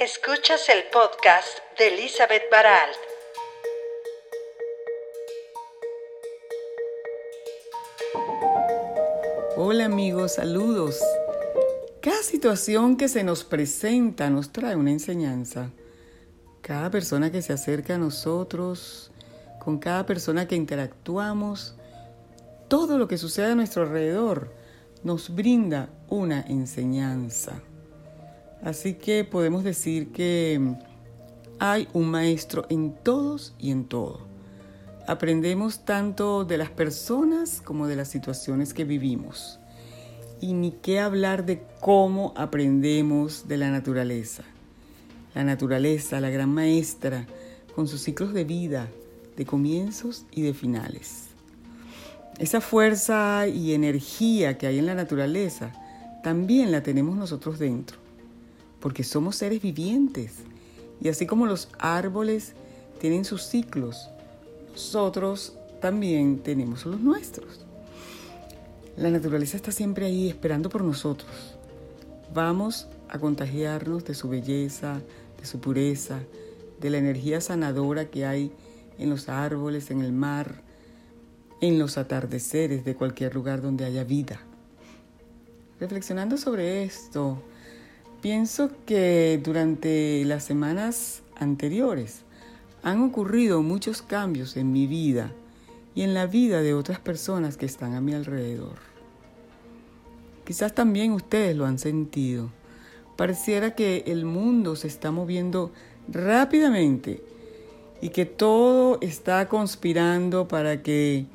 Escuchas el podcast de Elizabeth Baralt. Hola amigos, saludos. Cada situación que se nos presenta nos trae una enseñanza. Cada persona que se acerca a nosotros, con cada persona que interactuamos, todo lo que sucede a nuestro alrededor nos brinda una enseñanza. Así que podemos decir que hay un maestro en todos y en todo. Aprendemos tanto de las personas como de las situaciones que vivimos. Y ni qué hablar de cómo aprendemos de la naturaleza. La naturaleza, la gran maestra, con sus ciclos de vida, de comienzos y de finales. Esa fuerza y energía que hay en la naturaleza también la tenemos nosotros dentro, porque somos seres vivientes y así como los árboles tienen sus ciclos, nosotros también tenemos los nuestros. La naturaleza está siempre ahí esperando por nosotros. Vamos a contagiarnos de su belleza, de su pureza, de la energía sanadora que hay en los árboles, en el mar, en los atardeceres de cualquier lugar donde haya vida. Reflexionando sobre esto, pienso que durante las semanas anteriores han ocurrido muchos cambios en mi vida y en la vida de otras personas que están a mi alrededor. Quizás también ustedes lo han sentido. Pareciera que el mundo se está moviendo rápidamente y que todo está conspirando para que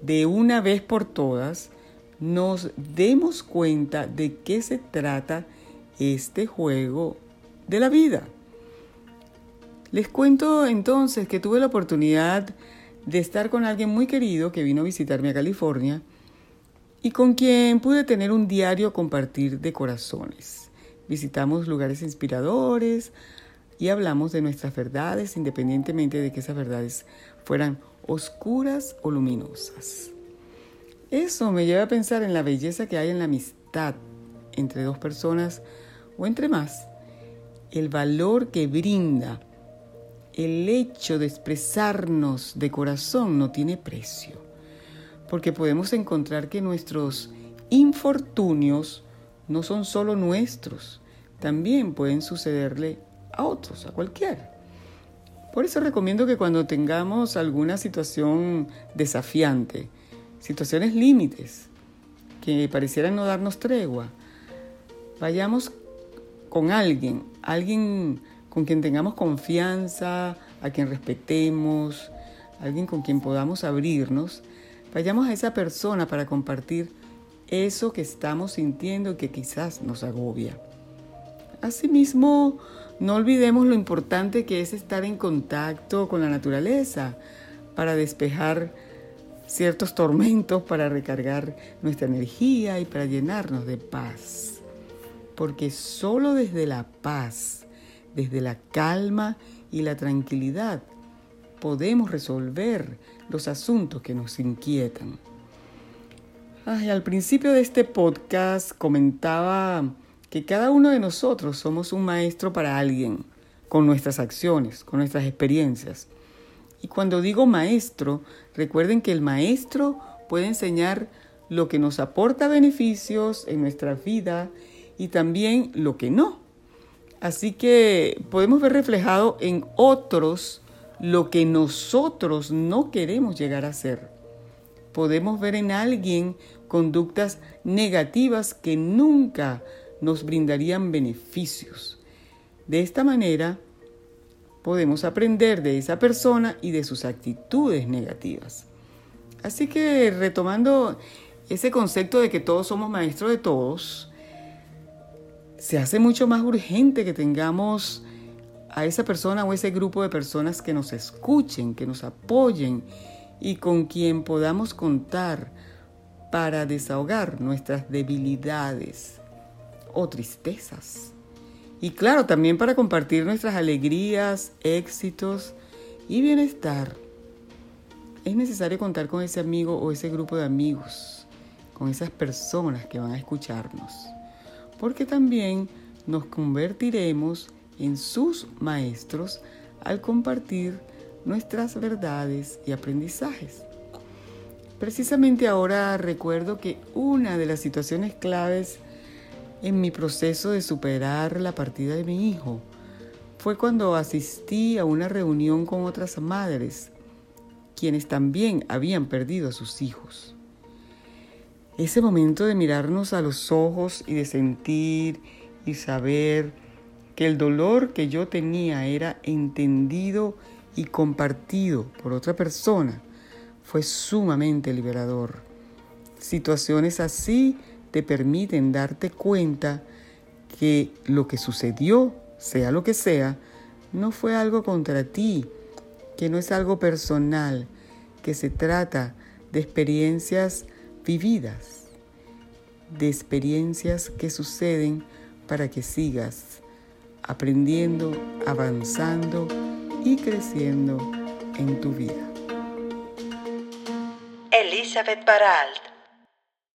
de una vez por todas nos demos cuenta de qué se trata este juego de la vida. Les cuento entonces que tuve la oportunidad de estar con alguien muy querido que vino a visitarme a California y con quien pude tener un diario compartir de corazones. Visitamos lugares inspiradores, y hablamos de nuestras verdades independientemente de que esas verdades fueran oscuras o luminosas. Eso me lleva a pensar en la belleza que hay en la amistad entre dos personas o entre más, el valor que brinda el hecho de expresarnos de corazón no tiene precio, porque podemos encontrar que nuestros infortunios no son solo nuestros, también pueden sucederle a otros, a cualquiera. Por eso recomiendo que cuando tengamos alguna situación desafiante, situaciones límites, que parecieran no darnos tregua, vayamos con alguien, alguien con quien tengamos confianza, a quien respetemos, alguien con quien podamos abrirnos, vayamos a esa persona para compartir eso que estamos sintiendo y que quizás nos agobia. Asimismo, no olvidemos lo importante que es estar en contacto con la naturaleza para despejar ciertos tormentos, para recargar nuestra energía y para llenarnos de paz. Porque solo desde la paz, desde la calma y la tranquilidad, podemos resolver los asuntos que nos inquietan. al principio de este podcast comentaba que cada uno de nosotros somos un maestro para alguien, con nuestras acciones, con nuestras experiencias. Y cuando digo maestro, recuerden que el maestro puede enseñar lo que nos aporta beneficios en nuestra vida y también lo que no. Así que podemos ver reflejado en otros lo que nosotros no queremos llegar a ser. Podemos ver en alguien conductas negativas que nunca nos brindarían beneficios. De esta manera, podemos aprender de esa persona y de sus actitudes negativas. Así que retomando ese concepto de que todos somos maestros de todos, se hace mucho más urgente que tengamos a esa persona o ese grupo de personas que nos escuchen, que nos apoyen y con quien podamos contar para desahogar nuestras debilidades, o tristezas. Y claro, también para compartir nuestras alegrías, éxitos y bienestar. Es necesario contar con ese amigo o ese grupo de amigos, con esas personas que van a escucharnos, porque también nos convertiremos en sus maestros al compartir nuestras verdades y aprendizajes. Precisamente ahora recuerdo que una de las situaciones claves en mi proceso de superar la partida de mi hijo fue cuando asistí a una reunión con otras madres, quienes también habían perdido a sus hijos. Ese momento de mirarnos a los ojos y de sentir y saber que el dolor que yo tenía era entendido y compartido por otra persona fue sumamente liberador. Situaciones así te permiten darte cuenta que lo que sucedió, sea lo que sea, no fue algo contra ti, que no es algo personal, que se trata de experiencias vividas, de experiencias que suceden para que sigas aprendiendo, avanzando y creciendo en tu vida. Elizabeth Baralt